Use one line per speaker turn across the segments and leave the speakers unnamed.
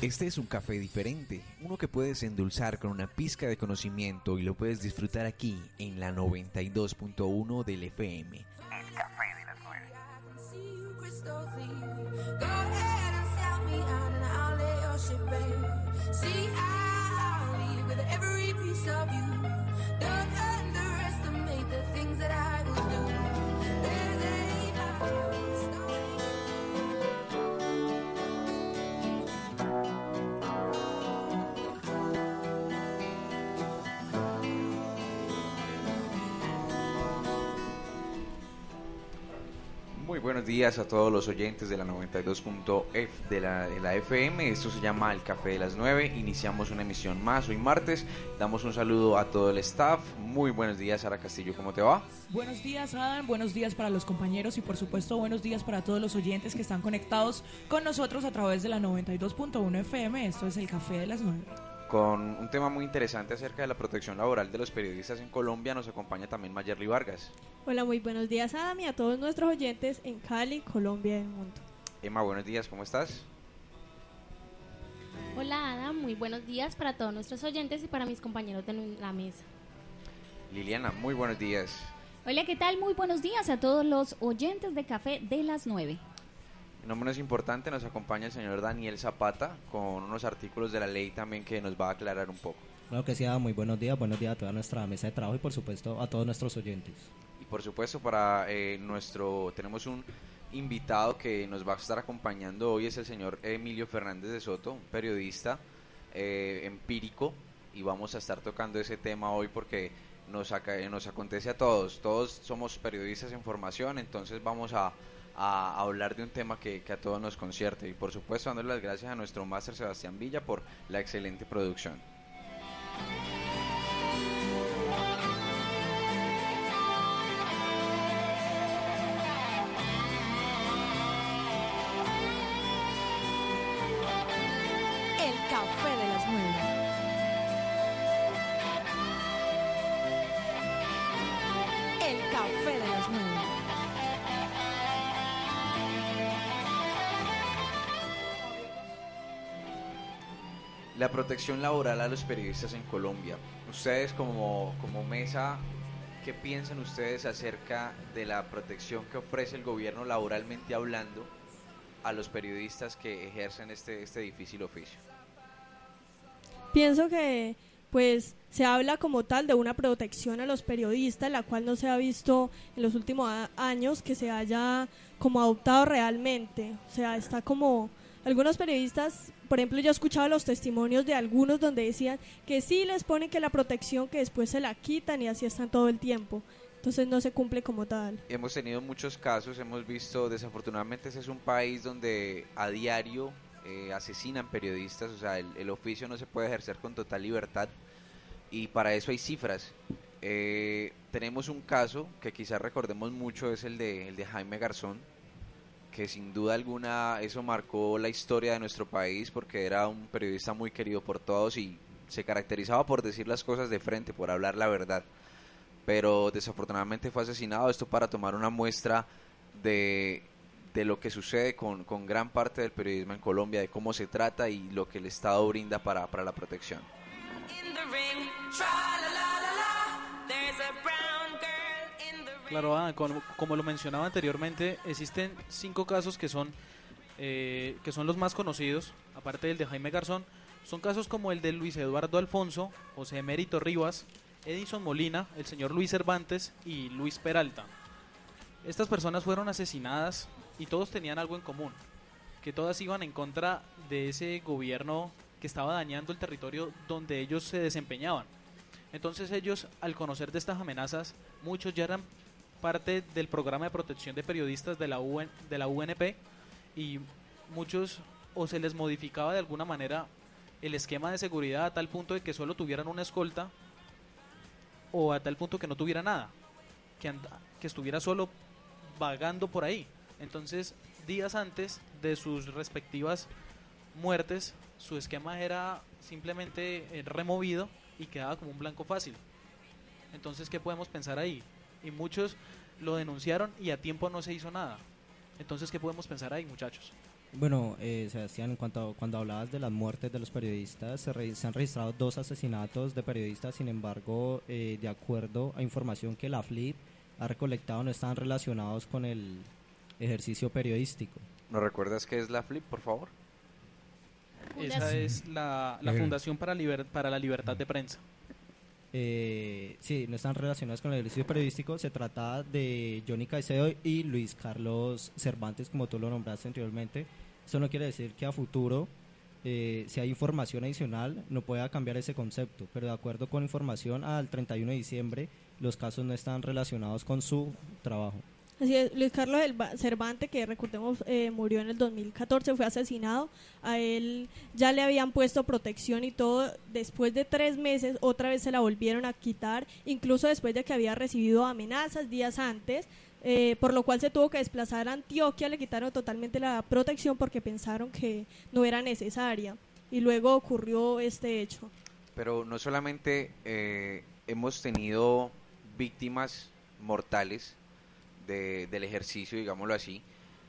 Este es un café diferente, uno que puedes endulzar con una pizca de conocimiento y lo puedes disfrutar aquí en la 92.1 del FM. Días a todos los oyentes de la 92.f de la, de la FM. Esto se llama El Café de las 9. Iniciamos una emisión más hoy martes. Damos un saludo a todo el staff. Muy buenos días, Sara Castillo. ¿Cómo te va?
Buenos días, Adam. Buenos días para los compañeros y, por supuesto, buenos días para todos los oyentes que están conectados con nosotros a través de la 92.1 FM. Esto es El Café de las 9
con un tema muy interesante acerca de la protección laboral de los periodistas en Colombia. Nos acompaña también Mayerly Vargas.
Hola, muy buenos días Adam y a todos nuestros oyentes en Cali, Colombia y el mundo.
Emma, buenos días, ¿cómo estás?
Hola Adam, muy buenos días para todos nuestros oyentes y para mis compañeros de la mesa.
Liliana, muy buenos días.
Hola, ¿qué tal? Muy buenos días a todos los oyentes de Café de las 9
no menos importante, nos acompaña el señor Daniel Zapata con unos artículos de la ley también que nos va a aclarar un poco.
Claro que sí, muy buenos días, buenos días a toda nuestra mesa de trabajo y por supuesto a todos nuestros oyentes.
Y por supuesto para eh, nuestro, tenemos un invitado que nos va a estar acompañando hoy, es el señor Emilio Fernández de Soto, un periodista eh, empírico y vamos a estar tocando ese tema hoy porque nos, nos acontece a todos, todos somos periodistas en formación, entonces vamos a a, hablar de un tema que, a todos nos concierte y por supuesto dándole las gracias a nuestro máster Sebastián Villa por la excelente producción. La protección laboral a los periodistas en Colombia. Ustedes como, como mesa, ¿qué piensan ustedes acerca de la protección que ofrece el gobierno laboralmente hablando a los periodistas que ejercen este, este difícil oficio?
Pienso que pues se habla como tal de una protección a los periodistas, la cual no se ha visto en los últimos años que se haya como adoptado realmente. O sea, está como algunos periodistas, por ejemplo, yo he escuchado los testimonios de algunos donde decían que sí les ponen que la protección que después se la quitan y así están todo el tiempo. Entonces no se cumple como tal.
Hemos tenido muchos casos, hemos visto, desafortunadamente ese es un país donde a diario eh, asesinan periodistas, o sea, el, oficio no se puede ejercer con total libertad y para eso hay cifras. Eh, tenemos un caso que quizás recordemos mucho, es el de, el de Jaime Garzón, que sin duda alguna eso marcó la historia de nuestro país porque era un periodista muy querido por todos y se caracterizaba por decir las cosas de frente, por hablar la verdad. Pero desafortunadamente fue asesinado, esto para tomar una muestra de, de lo que sucede con, con, gran parte del periodismo en Colombia, de cómo se trata y lo que el Estado brinda para, para la protección.
Claro, ah, como, lo mencionaba anteriormente, existen cinco casos que son, eh, que son los más conocidos, aparte del de Jaime Garzón. Son casos como el de Luis Eduardo Alfonso, José Emérito Rivas, Edison Molina, el señor Luis Cervantes y Luis Peralta. Estas personas fueron asesinadas y todos tenían algo en común, que todas iban en contra de ese gobierno que estaba dañando el territorio donde ellos se desempeñaban. Entonces ellos, al conocer de estas amenazas, muchos ya eran parte del programa de protección de periodistas de la, de la UNP y muchos o se les modificaba de alguna manera el esquema de seguridad a tal punto de que solo tuvieran una escolta o a tal punto que no tuviera nada, que, que estuviera solo vagando por ahí. Entonces, días antes de sus respectivas muertes, su esquema era simplemente eh, removido y quedaba como un blanco fácil. Entonces, ¿qué podemos pensar ahí? Y muchos lo denunciaron y a tiempo no se hizo nada. Entonces, ¿qué podemos pensar ahí, muchachos?
Bueno, eh, Sebastián, en cuanto cuando hablabas de las muertes de los periodistas, se, re- se han registrado dos asesinatos de periodistas, sin embargo, eh, de acuerdo a información que la FLIP ha recolectado, no están relacionados con el ejercicio periodístico.
¿Nos recuerdas qué es la Flip, por favor?
Esa es la, la
Eh.
Fundación para, liber- para la Libertad de Prensa.
Eh, sí, no están relacionados con el ejercicio periodístico. Se trata de Johnny Caicedo y Luis Carlos Cervantes, como tú lo nombraste anteriormente. Eso no quiere decir que a futuro, eh, si hay información adicional, no pueda cambiar ese concepto. Pero de acuerdo con información, al 31 de diciembre, los casos no están relacionados con su trabajo.
Así es, Luis Carlos Cervantes, que recordemos eh, murió en el 2014, fue asesinado. A él ya le habían puesto protección y todo. Después de tres meses, otra vez se la volvieron a quitar, incluso después de que había recibido amenazas días antes. eh, por lo cual se tuvo que desplazar a Antioquia, le quitaron totalmente la protección porque pensaron que no era necesaria. Y luego ocurrió este hecho.
Pero no solamente eh, hemos tenido víctimas mortales de- del ejercicio, digámoslo así,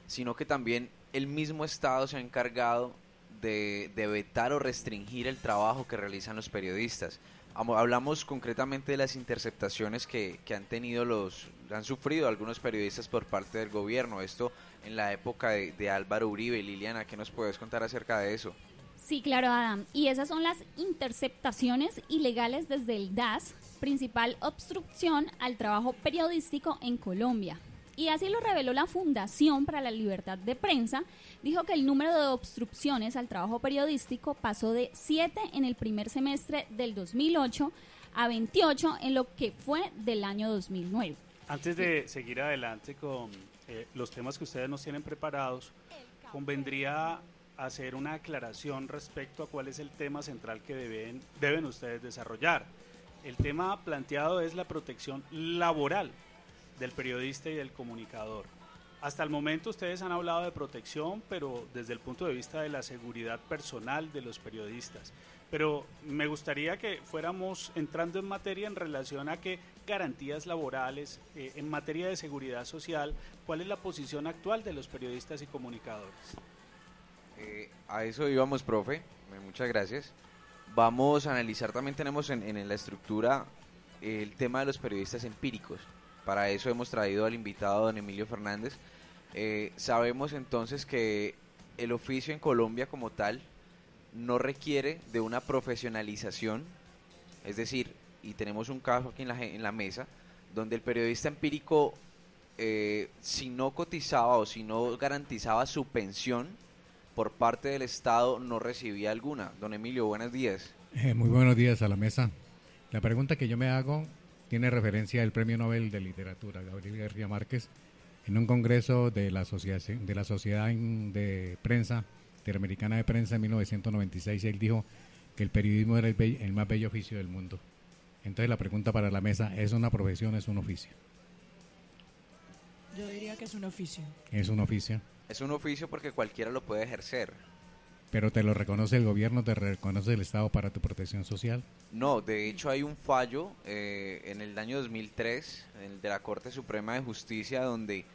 sino que también el mismo Estado se ha encargado de, vetar o restringir el trabajo que realizan los periodistas. Amo- Hablamos concretamente de las interceptaciones que, que han tenido los, han sufrido algunos periodistas por parte del gobierno. Esto en la época de, de Álvaro Uribe. Liliana, ¿qué nos puedes contar acerca de eso?
Sí, claro, Adam. Y esas son las interceptaciones ilegales desde el DAS, principal obstrucción al trabajo periodístico en Colombia. Y así lo reveló la Fundación para la Libertad de Prensa. Dijo que el número de obstrucciones al trabajo periodístico pasó de 7 en el primer semestre del 2008 a 28 en lo que fue del año 2009.
Antes de seguir adelante con eh, los temas que ustedes nos tienen preparados, convendría hacer una aclaración respecto a cuál es el tema central que deben, deben ustedes desarrollar. El tema planteado es la protección laboral del periodista y del comunicador. Hasta el momento ustedes han hablado de protección, pero desde el punto de vista de la seguridad personal de los periodistas. Pero me gustaría que fuéramos entrando en materia en relación a qué garantías laborales, eh, en materia de seguridad social, cuál es la posición actual de los periodistas y comunicadores.
Eh, a eso íbamos, profe. Eh, Muchas gracias. Vamos a analizar también, tenemos en, en la estructura el tema de los periodistas empíricos. Para eso hemos traído al invitado, don Emilio Fernández. Eh, sabemos entonces que el oficio en Colombia como tal no requiere de una profesionalización, es decir, y tenemos un caso aquí en la, la mesa, donde el periodista empírico, eh, si no cotizaba o si no garantizaba su pensión, por parte del Estado no recibía alguna. Don Emilio, buenos días.
Eh, muy buenos días a la mesa. La pregunta que yo me hago tiene referencia al Premio Nobel de Literatura, Gabriel García Márquez, en un congreso de la Sociedad, de la sociedad de Prensa, Interamericana de Prensa en 1996, él dijo que el periodismo era el, el más bello oficio del mundo. Entonces la pregunta para la mesa, ¿es una profesión, es un oficio?
Yo diría que es un oficio.
Es un oficio,
Es un oficio porque cualquiera lo puede ejercer.
Pero te lo reconoce el gobierno, te reconoce el Estado para tu protección social.
No, de hecho hay un fallo eh, en el año 2003 el de la Corte Suprema de Justicia donde,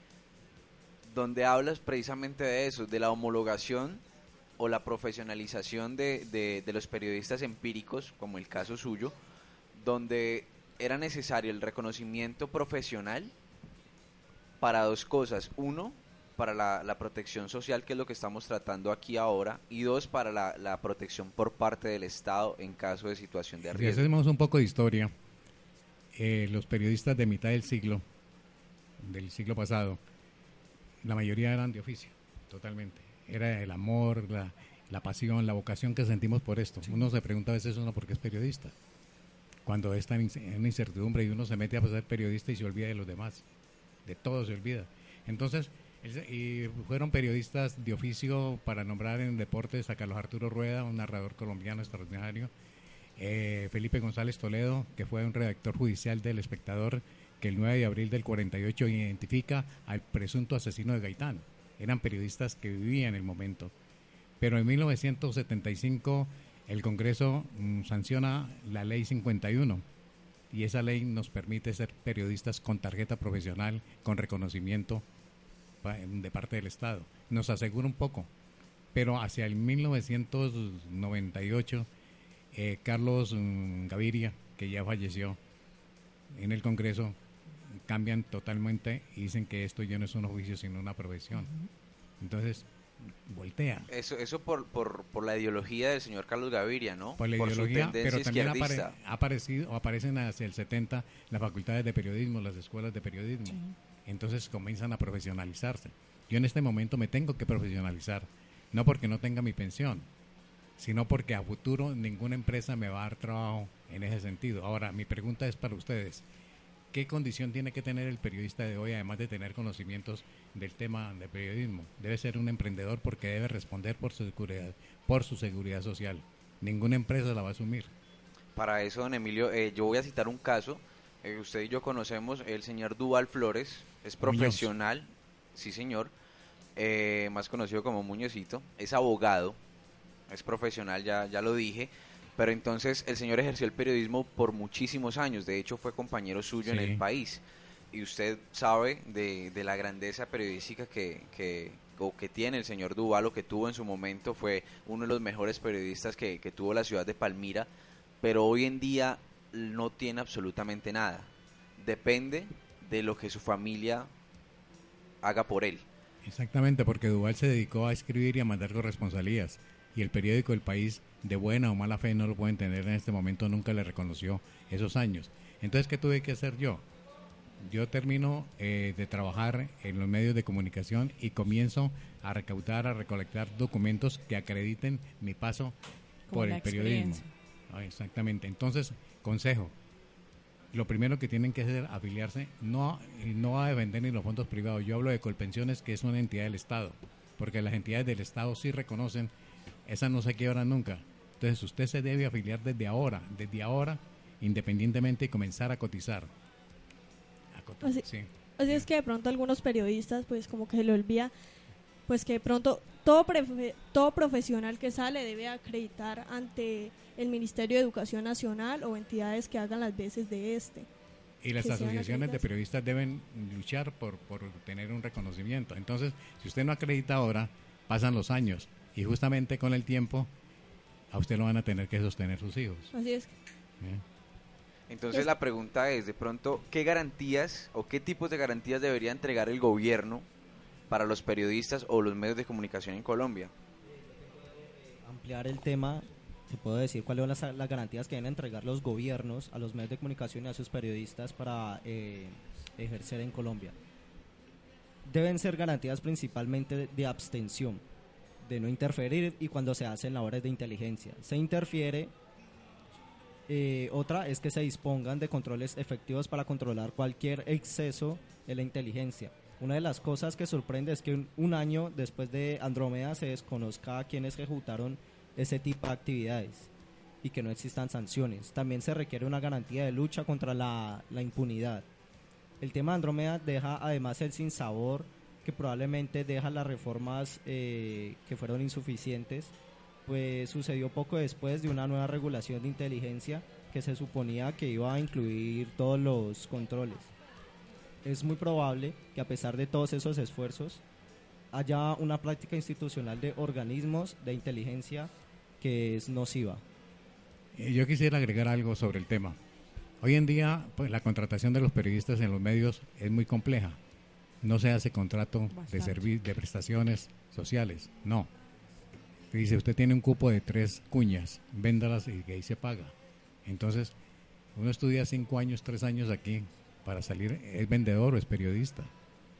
donde hablas precisamente de eso, de la homologación o la profesionalización de, de- de los periodistas empíricos, como el caso suyo, donde era necesario el reconocimiento profesional para dos cosas. Uno, para la, la protección social, que es lo que estamos tratando aquí ahora, y dos, para la, la protección por parte del Estado en caso de situación de
Si
riesgo.
hacemos un poco de historia, eh, los periodistas de mitad del siglo, del siglo pasado, la mayoría eran de oficio, totalmente. Era el amor, la, la pasión, la vocación que sentimos por esto. Uno se pregunta a veces uno por qué es periodista. Cuando está en en incertidumbre y uno se mete a ser periodista y se olvida de los demás. De todo se olvida. Entonces, y fueron periodistas de oficio para nombrar en deportes a Carlos Arturo Rueda, un narrador colombiano extraordinario, eh, Felipe González Toledo, que fue un redactor judicial del Espectador, que el 9 de abril del 48 identifica al presunto asesino de Gaitán. Eran periodistas que vivían el momento. Pero en 1975 el Congreso mm, sanciona la ley 51 y esa ley nos permite ser periodistas con tarjeta profesional, con reconocimiento de parte del Estado. Nos asegura un poco. pero hacia el 1998, eh, Carlos mm, Gaviria, que ya falleció en el Congreso, cambian totalmente y dicen que esto ya no es un oficio, sino una profesión. Entonces, voltea.
Eso, eso por, por, por la ideología del señor Carlos Gaviria, ¿no?
Por la
Por
ideología, pero también apare- ha aparecido, o aparecen hacia el 70 las facultades de periodismo, las escuelas de periodismo. Entonces comienzan a profesionalizarse. Yo en este momento me tengo que profesionalizar, no porque no tenga mi pensión, sino porque a futuro ninguna empresa me va a dar trabajo en ese sentido. Ahora, mi pregunta es para ustedes. ¿Qué condición tiene que tener el periodista de hoy, además de tener conocimientos del tema de periodismo? Debe ser un emprendedor porque debe responder por su seguridad, por su seguridad social. Ninguna empresa la va a asumir.
Para eso, don Emilio, eh, yo voy a citar un caso. Eh, usted y yo conocemos, el señor Duval Flores, es
Muñoz.
profesional, sí señor, eh, más conocido como Muñozito, es abogado, es profesional, ya, ya lo dije, pero entonces el señor ejerció el periodismo por muchísimos años, de hecho fue compañero suyo en el país, y usted sabe de, de la grandeza periodística que, que, o que tiene el señor Duval, o que tuvo en su momento, fue uno de los mejores periodistas que, que tuvo la ciudad de Palmira, pero hoy en día no tiene absolutamente nada. Depende de lo que su familia haga por él.
Exactamente, porque Duval se dedicó a escribir y a mandar corresponsalías. Y el periódico El País, de buena o mala fe, no lo pueden tener en este momento, nunca le reconoció esos años. Entonces, ¿qué tuve que hacer yo? Yo termino eh, de trabajar en los medios de comunicación y comienzo a recaudar, a recolectar documentos que acrediten mi paso
Como
por el periodismo. Ah, exactamente. Entonces, consejo. Lo primero que tienen que hacer afiliarse no, no a vender ni los fondos privados. Yo hablo de Colpensiones, que es una entidad del Estado, porque las entidades del Estado sí reconocen, esas no se quiebran nunca. Entonces usted se debe afiliar desde ahora, desde ahora, independientemente y comenzar a cotizar. A cotizar,
Así-
sí.
Así es que de pronto algunos periodistas, pues como que se le olvida, pues que de pronto todo, prefe- todo profesional que sale debe acreditar ante el Ministerio de Educación Nacional o entidades que hagan las veces de este.
Y las asociaciones de periodistas deben luchar por, por tener un reconocimiento. Entonces, si usted no acredita ahora, pasan los años y justamente con el tiempo a usted lo van a tener que sostener sus hijos.
Así es.
¿eh?
Entonces
Es-
la pregunta es, de pronto, ¿qué garantías o qué tipos de garantías debería entregar el gobierno para los periodistas o los medios de comunicación en Colombia?
ampliar el tema, te puedo decir cuáles son las, las garantías que deben entregar los gobiernos a los medios de comunicación y a sus periodistas para eh, ejercer en Colombia. Deben ser garantías principalmente de, de abstención, de no interferir y cuando se hacen labores de inteligencia. Se interfiere. eh, otra es que se dispongan de controles efectivos para controlar cualquier exceso de la inteligencia. Una de las cosas que sorprende es que un, año después de Andrómeda se desconozca a quienes ejecutaron ese tipo de actividades y que no existan sanciones. También se requiere una garantía de lucha contra la, la impunidad. El tema de Andrómeda deja además el sinsabor que probablemente deja las reformas eh, que fueron insuficientes, pues sucedió poco después de una nueva regulación de inteligencia que se suponía que iba a incluir todos los controles. Es muy probable que a pesar de todos esos esfuerzos haya una práctica institucional de organismos de inteligencia que es nociva.
Eh, Yo quisiera agregar algo sobre el tema. Hoy en día, pues, la contratación de los periodistas en los medios es muy compleja. No se hace contrato de
Bastante.
servi- de prestaciones sociales, no. Te dice, usted tiene un cupo de tres cuñas, véndalas y que ahí se paga. Entonces, uno estudia cinco años, tres años aquí para salir, es vendedor o es periodista.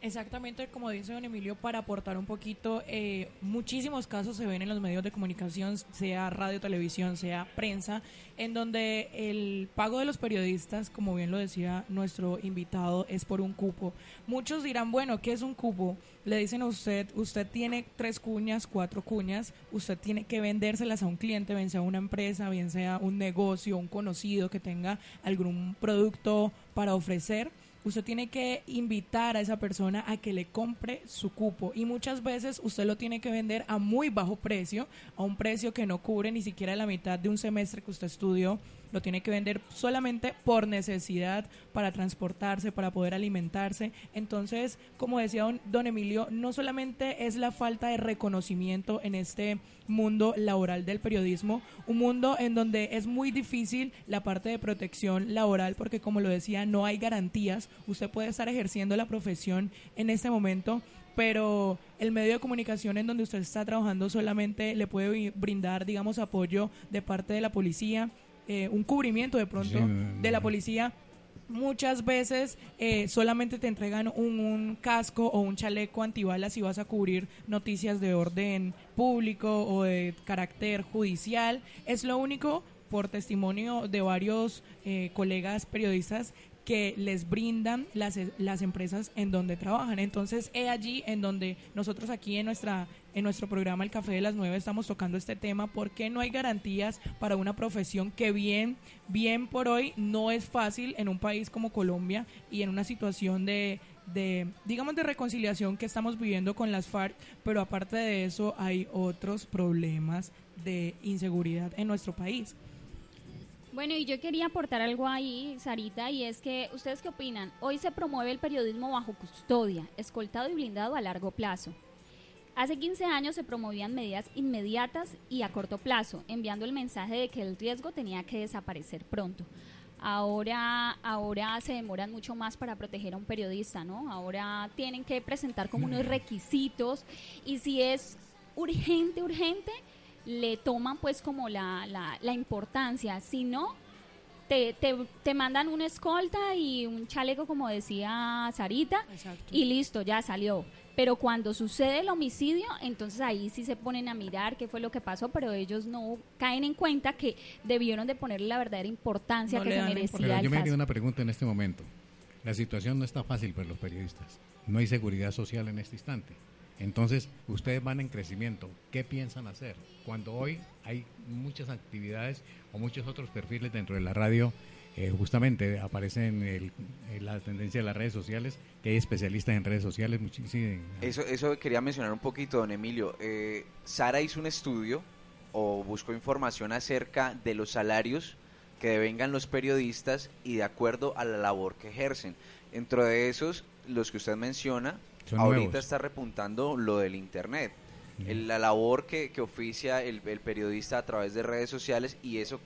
Exactamente como dice don Emilio, para aportar un poquito, eh, muchísimos casos se ven en los medios de comunicación, sea radio, televisión, sea prensa, en donde el pago de los periodistas, como bien lo decía nuestro invitado, es por un cupo. Muchos dirán, bueno, ¿qué es un cupo? Le dicen a usted, usted tiene tres cuñas, cuatro cuñas, usted tiene que vendérselas a un cliente, bien sea una empresa, bien sea un negocio, un conocido que tenga algún producto para ofrecer usted tiene que invitar a esa persona a que le compre su cupo. Y muchas veces usted lo tiene que vender a muy bajo precio, a un precio que no cubre ni siquiera la mitad de un semestre que usted estudió lo tiene que vender solamente por necesidad, para transportarse, para poder alimentarse. Entonces, como decía don, don Emilio, no solamente es la falta de reconocimiento en este mundo laboral del periodismo, un mundo en donde es muy difícil la parte de protección laboral porque como lo decía, no hay garantías. Usted puede estar ejerciendo la profesión en este momento, pero el medio de comunicación en donde usted está trabajando solamente le puede brindar, digamos, apoyo de parte de la policía, eh, un cubrimiento de pronto de la policía. Muchas veces eh, solamente te entregan un, un, casco o un chaleco antibalas si vas a cubrir noticias de orden público o de carácter judicial. Es lo único, por testimonio de varios eh, colegas periodistas, que les brindan las, las empresas en donde trabajan. Entonces, es allí en donde nosotros aquí en nuestra en nuestro programa El Café de las Nueve estamos tocando este tema porque no hay garantías para una profesión que bien bien por hoy no es fácil en un país como Colombia y en una situación de de digamos de reconciliación que estamos viviendo con las FARC, pero aparte de eso hay otros problemas de inseguridad en nuestro país.
Bueno, y yo quería aportar algo ahí, Sarita, y es que, ¿ustedes qué opinan? Hoy se promueve el periodismo bajo custodia, escoltado y blindado a largo plazo. Hace 15 años se promovían medidas inmediatas y a corto plazo, enviando el mensaje de que el riesgo tenía que desaparecer pronto. Ahora, ahora se demoran mucho más para proteger a un periodista, ¿no? Ahora tienen que presentar como unos requisitos y si es urgente, urgente, le toman pues como la, la, la importancia, si no, te, te, te, mandan una escolta y un chaleco, como decía Sarita, y listo, ya salió. Pero cuando sucede el homicidio, entonces ahí sí se ponen a mirar qué fue lo que pasó, pero ellos no caen en cuenta que debieron de ponerle la verdadera importancia que se merecía.
Pero yo me haría una pregunta en este momento. La situación no está fácil para los periodistas. No hay seguridad social en este instante. Entonces, ustedes van en crecimiento. ¿Qué piensan hacer? Cuando hoy hay muchas actividades o muchos otros perfiles dentro de la radio, eh, justamente aparecen el, la tendencia de las redes sociales, que hay especialistas en redes sociales. Muchísimo.
Eso, eso quería mencionar un poquito, don Emilio. Eh, Sara hizo un estudio o buscó información acerca de los salarios que devengan los periodistas y de acuerdo a la labor que ejercen. Dentro de esos, los que usted menciona, ahorita está repuntando lo del Internet. la labor que, que oficia el, el, periodista a través de redes sociales y eso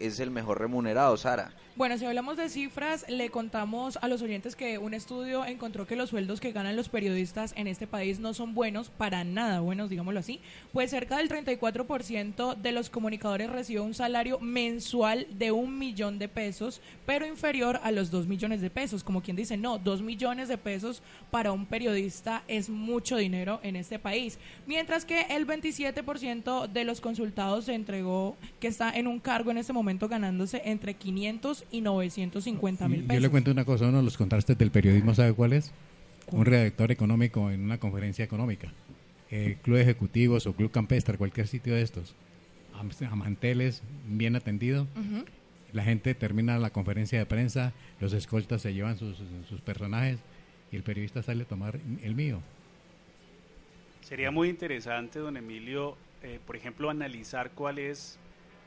es el mejor remunerado, Sara.
Bueno, si hablamos de cifras, le contamos a los oyentes que un estudio encontró que los sueldos que ganan los periodistas en este país no son buenos, para nada buenos, digámoslo así. Pues cerca del 34% de los comunicadores recibe un salario mensual de un millón de pesos, pero inferior a los dos millones de pesos. Como quien dice, no, dos millones de pesos para un periodista es mucho dinero en este país. Mientras que el 27% de los consultados se entregó que está en un cargo en este momento ganándose entre 500 y 950 mil pesos.
Yo le cuento una cosa, uno de los contrastes del periodismo, ¿sabe cuál es? Un redactor económico en una conferencia económica. Eh, club ejecutivos o club campestre, cualquier sitio de estos. A manteles, bien atendido. La gente termina la conferencia de prensa, los escoltas se llevan sus, sus personajes y el periodista sale a tomar el mío.
Sería muy interesante, don Emilio, eh, por ejemplo, analizar cuál es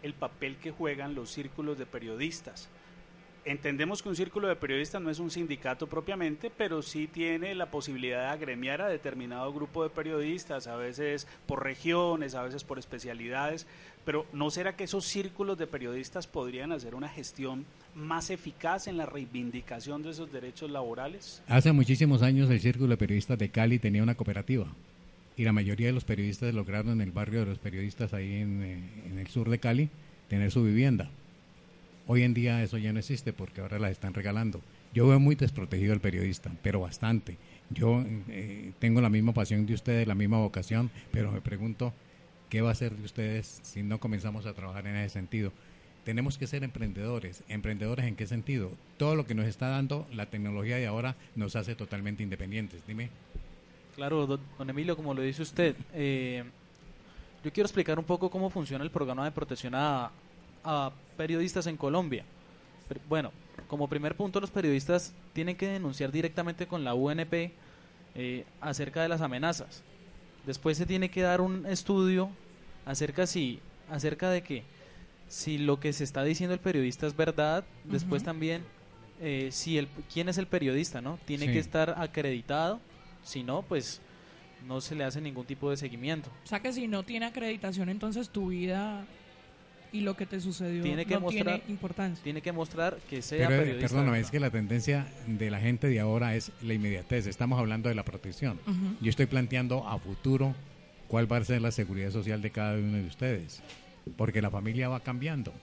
el papel que juegan los círculos de periodistas. Entendemos que un círculo de periodistas no es un sindicato propiamente, pero sí tiene la posibilidad de agremiar a determinado grupo de periodistas, a veces por regiones, a veces por especialidades, pero ¿no será que esos círculos de periodistas podrían hacer una gestión más eficaz en la reivindicación de esos derechos laborales?
Hace muchísimos años el Círculo de Periodistas de Cali tenía una cooperativa y la mayoría de los periodistas lograron en el barrio de los periodistas ahí en, eh, en el sur de Cali tener su vivienda Hoy en día eso ya no existe porque ahora las están regalando. Yo veo muy desprotegido al periodista, pero bastante. Yo eh, tengo la misma pasión de ustedes, la misma vocación, pero me pregunto, ¿qué va a hacer de ustedes si no comenzamos a trabajar en ese sentido? Tenemos que ser emprendedores. ¿Emprendedores en qué sentido? Todo lo que nos está dando la tecnología de ahora nos hace totalmente independientes. Dime.
Claro, don, Emilio, como lo dice usted, eh, yo quiero explicar un poco cómo funciona el programa de protección a, a periodistas en Colombia. Bueno, como primer punto, los periodistas tienen que denunciar directamente con la UNP eh, acerca de las amenazas. Después se tiene que dar un estudio acerca, si, acerca de que si lo que se está diciendo el periodista es verdad, después también eh, si el quién es el periodista, ¿no? Tiene que estar acreditado, si no, pues no se le hace ningún tipo de seguimiento.
O sea que si no tiene acreditación, entonces tu vida y lo que te sucedió
tiene que
no
mostrar,
tiene importancia.
Tiene que mostrar que sea
Pero, eh,
periodista.
Perdóname, es que la tendencia de la gente de ahora es la inmediatez. Estamos hablando de la protección. Yo estoy planteando a futuro cuál va a ser la seguridad social de cada uno de ustedes. Porque la familia va cambiando.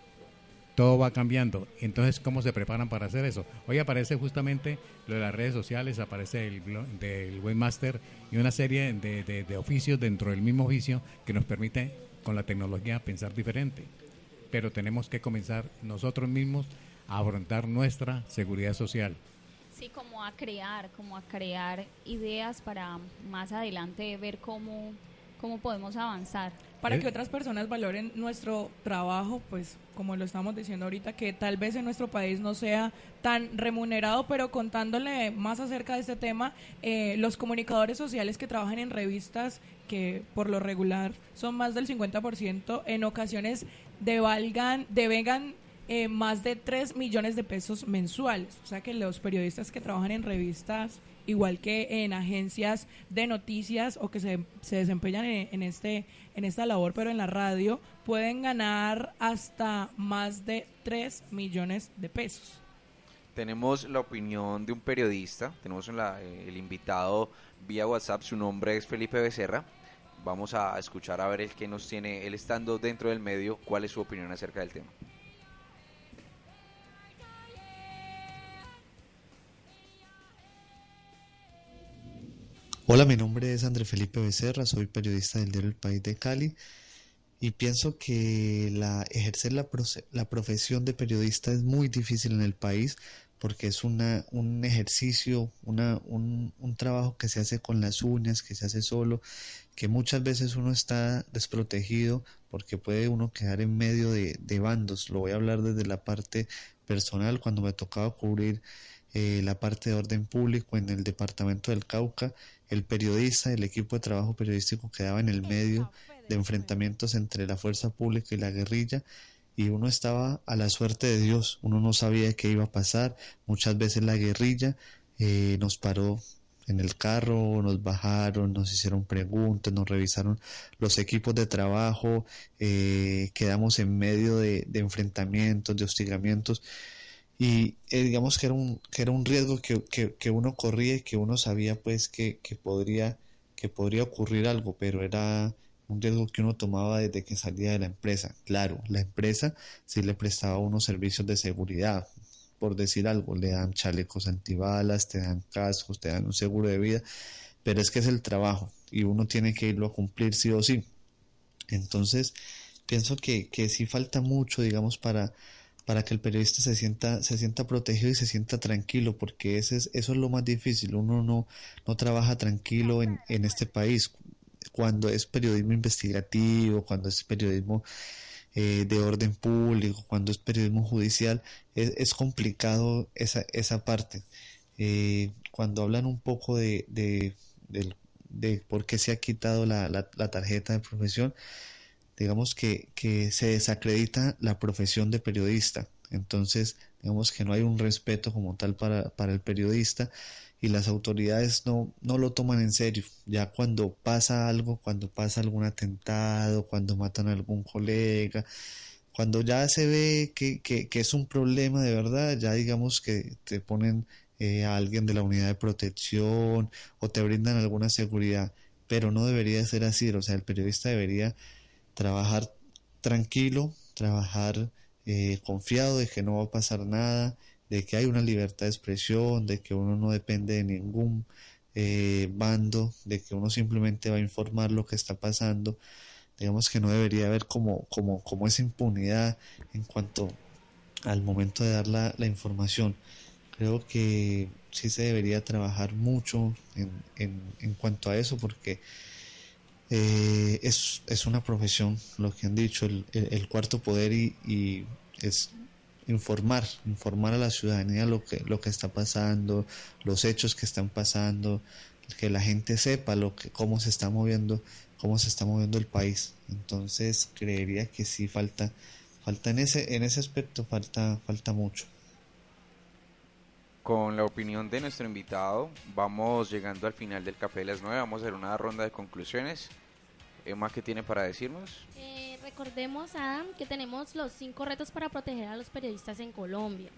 Todo va cambiando. Entonces, ¿cómo se preparan para hacer eso? Hoy aparece justamente lo de las redes sociales, aparece el del webmaster y una serie de, de- de oficios dentro del mismo oficio que nos permite con la tecnología pensar diferente. Pero tenemos que comenzar nosotros mismos a afrontar nuestra seguridad social.
Sí, como a crear, como a crear ideas para más adelante ver cómo, cómo podemos avanzar.
Para
Eh.
que otras personas valoren nuestro trabajo, pues como lo estamos diciendo ahorita, que tal vez en nuestro país no sea tan remunerado, pero contándole más acerca de este tema, eh, los comunicadores sociales que trabajan en revistas, que por lo regular son más del 50%, en ocasiones devalgan, devengan eh, más de 3 millones de pesos mensuales. O sea que los periodistas que trabajan en revistas, igual que en agencias de noticias o que se, se desempeñan en, en este, en esta labor, pero en la radio, pueden ganar hasta más de 3 millones de pesos.
Tenemos la opinión de un periodista, tenemos eh, el invitado vía WhatsApp, su nombre es Felipe Becerra. Vamos a escuchar a ver el que nos tiene, él estando dentro del medio, cuál es su opinión acerca del tema.
Hola, mi nombre es André Felipe Becerra, soy periodista del diario El País de Cali y pienso que la, ejercer la, profesión de periodista es muy difícil en el país porque es una, un ejercicio, un, trabajo que se hace con las uñas, que se hace solo, que muchas veces uno está desprotegido porque puede uno quedar en medio de, de bandos. Lo voy a hablar desde la parte personal, cuando me tocaba cubrir eh, la parte de orden público en el departamento del Cauca, el periodista, el equipo de trabajo periodístico quedaba en el medio de enfrentamientos entre la fuerza pública y la guerrilla y uno estaba a la suerte de Dios, uno no sabía qué iba a pasar, muchas veces la guerrilla eh, nos paró en el carro, nos bajaron, nos hicieron preguntas, nos revisaron los equipos de trabajo, eh, quedamos en medio de, de enfrentamientos, de hostigamientos y eh, digamos que era un, que era un riesgo que, que, que uno corría y que uno sabía pues que, que podría que podría ocurrir algo, pero era un riesgo que uno tomaba desde que salía de la empresa. Claro, la empresa sí le prestaba unos servicios de seguridad, por decir algo, le dan chalecos antibalas, te dan cascos, te dan un seguro de vida, pero es que es el trabajo y uno tiene que irlo a cumplir sí o sí. Entonces, pienso que, que sí falta mucho, digamos, para, para que el periodista se sienta, se sienta protegido y se sienta tranquilo, porque ese es, eso es lo más difícil. Uno no, no trabaja tranquilo en, en este país. Cuando es periodismo investigativo, cuando es periodismo eh, de orden público, cuando es periodismo judicial, es, es complicado esa, esa parte. Eh, cuando hablan un poco de, de, del- de por qué se ha quitado la, la, la tarjeta de profesión, digamos que, que se desacredita la profesión de periodista. Entonces, digamos que no hay un respeto como tal para, para el periodista y las autoridades no, no lo toman en serio. Ya cuando pasa algo, cuando pasa algún atentado, cuando matan a algún colega, cuando ya se ve que, que, que es un problema de verdad, ya digamos que te ponen eh, a alguien de la unidad de protección o te brindan alguna seguridad, pero no debería ser así, o sea, el periodista debería trabajar tranquilo, trabajar eh, confiado de que no va a pasar nada, de que hay una libertad de expresión, de que uno no depende de ningún eh, bando, de que uno simplemente va a informar lo que está pasando. Digamos que no debería haber como, como, como esa impunidad en cuanto al momento de dar la, la información. Creo que sí se debería trabajar mucho en, en, en cuanto a eso porque eh, es, es una profesión, lo que han dicho, el, el- el cuarto poder y, y es informar, informar a la ciudadanía lo que, lo que está pasando, los hechos que están pasando, que la gente sepa lo que, cómo se está moviendo, cómo se está moviendo el país. Entonces creería que sí falta falta en ese en ese aspecto falta falta mucho
con la opinión de nuestro invitado vamos llegando al final del café de las 9 vamos a hacer una ronda de conclusiones. Emma qué tiene para decirnos
eh, recordemos Adam que tenemos los cinco retos para proteger a los periodistas en Colombia.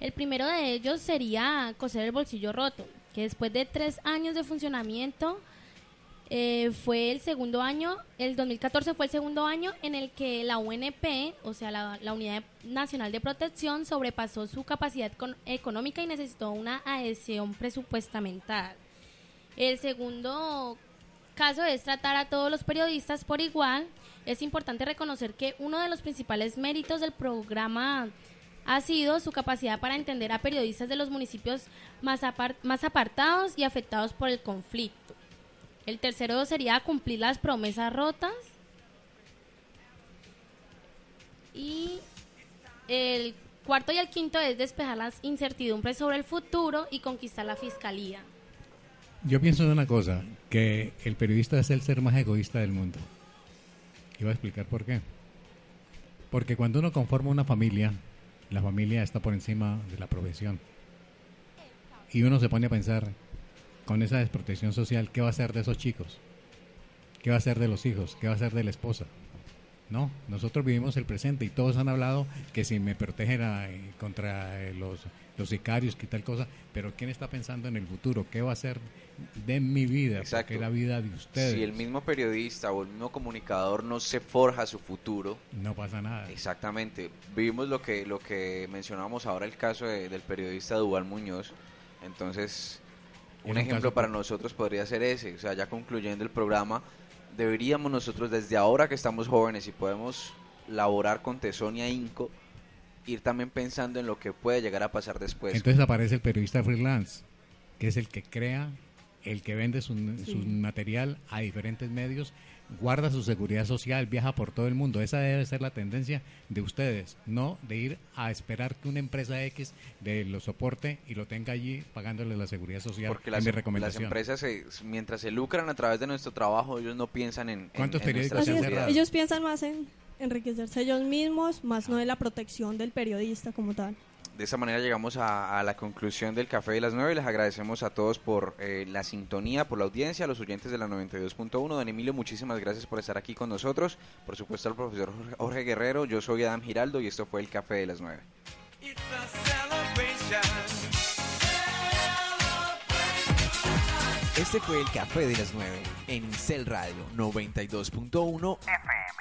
El primero de ellos sería coser el bolsillo roto que después de tres años de funcionamiento eh, fue el segundo año, el 2014 fue el segundo año en el que la UNP, o sea, la, Unidad Nacional de Protección, sobrepasó su capacidad económica y necesitó una adhesión presupuestamental. El segundo caso es tratar a todos los periodistas por igual. Es importante reconocer que uno de los principales méritos del programa ha sido su capacidad para entender a periodistas de los municipios más, más apartados y afectados por el conflicto. El tercero sería cumplir las promesas rotas. Y el cuarto y el quinto es despejar las incertidumbres sobre el futuro y conquistar la fiscalía.
Yo pienso en una cosa, que el periodista es el ser más egoísta del mundo. Y voy a explicar por qué. Porque cuando uno conforma una familia, la familia está por encima de la profesión. Y uno se pone a pensar, con esa desprotección social, ¿qué va a hacer de esos chicos? ¿Qué va a hacer de los hijos? ¿Qué va a hacer de la esposa? No, nosotros vivimos el presente y todos han hablado que si me protegen eh, contra eh, los, los sicarios, que tal cosa, pero ¿quién está pensando en el futuro? ¿Qué va a hacer de mi vida?
Exacto.
¿Qué la vida de ustedes?
Si el mismo periodista o el mismo comunicador no se forja su futuro,
no pasa nada.
Exactamente. Vimos lo que lo que mencionamos ahora el caso del periodista Duval Muñoz. Entonces, un ejemplo para nosotros podría ser ese, o sea, ya concluyendo el programa, deberíamos nosotros desde ahora que estamos jóvenes y podemos laborar con tesón y ahínco, ir también pensando en lo que puede llegar a pasar después.
Entonces aparece el periodista freelance, que es el que crea, el que vende su, su material a diferentes medios guarda su seguridad social, viaja por todo el mundo. Esa debe ser la tendencia de ustedes, no de ir a esperar que una empresa X de lo soporte y lo tenga allí pagándole la seguridad social.
Porque las, em-, las empresas, mientras se lucran a través de nuestro trabajo, ellos no piensan en...
¿Cuántos periódicos se
han Ellos piensan más en enriquecerse ellos mismos, más no de la protección del periodista como tal
de esa manera llegamos a, la conclusión del Café de las 9. Les agradecemos a todos por eh, la sintonía, por la audiencia, a los oyentes de la 92.1. Don Emilio, muchísimas gracias por estar aquí con nosotros. Por supuesto al profesor Jorge Guerrero. Yo soy Adam Giraldo y esto fue el Café de las 9.
Este fue el Café de las 9 en Cel Radio 92.1 FM.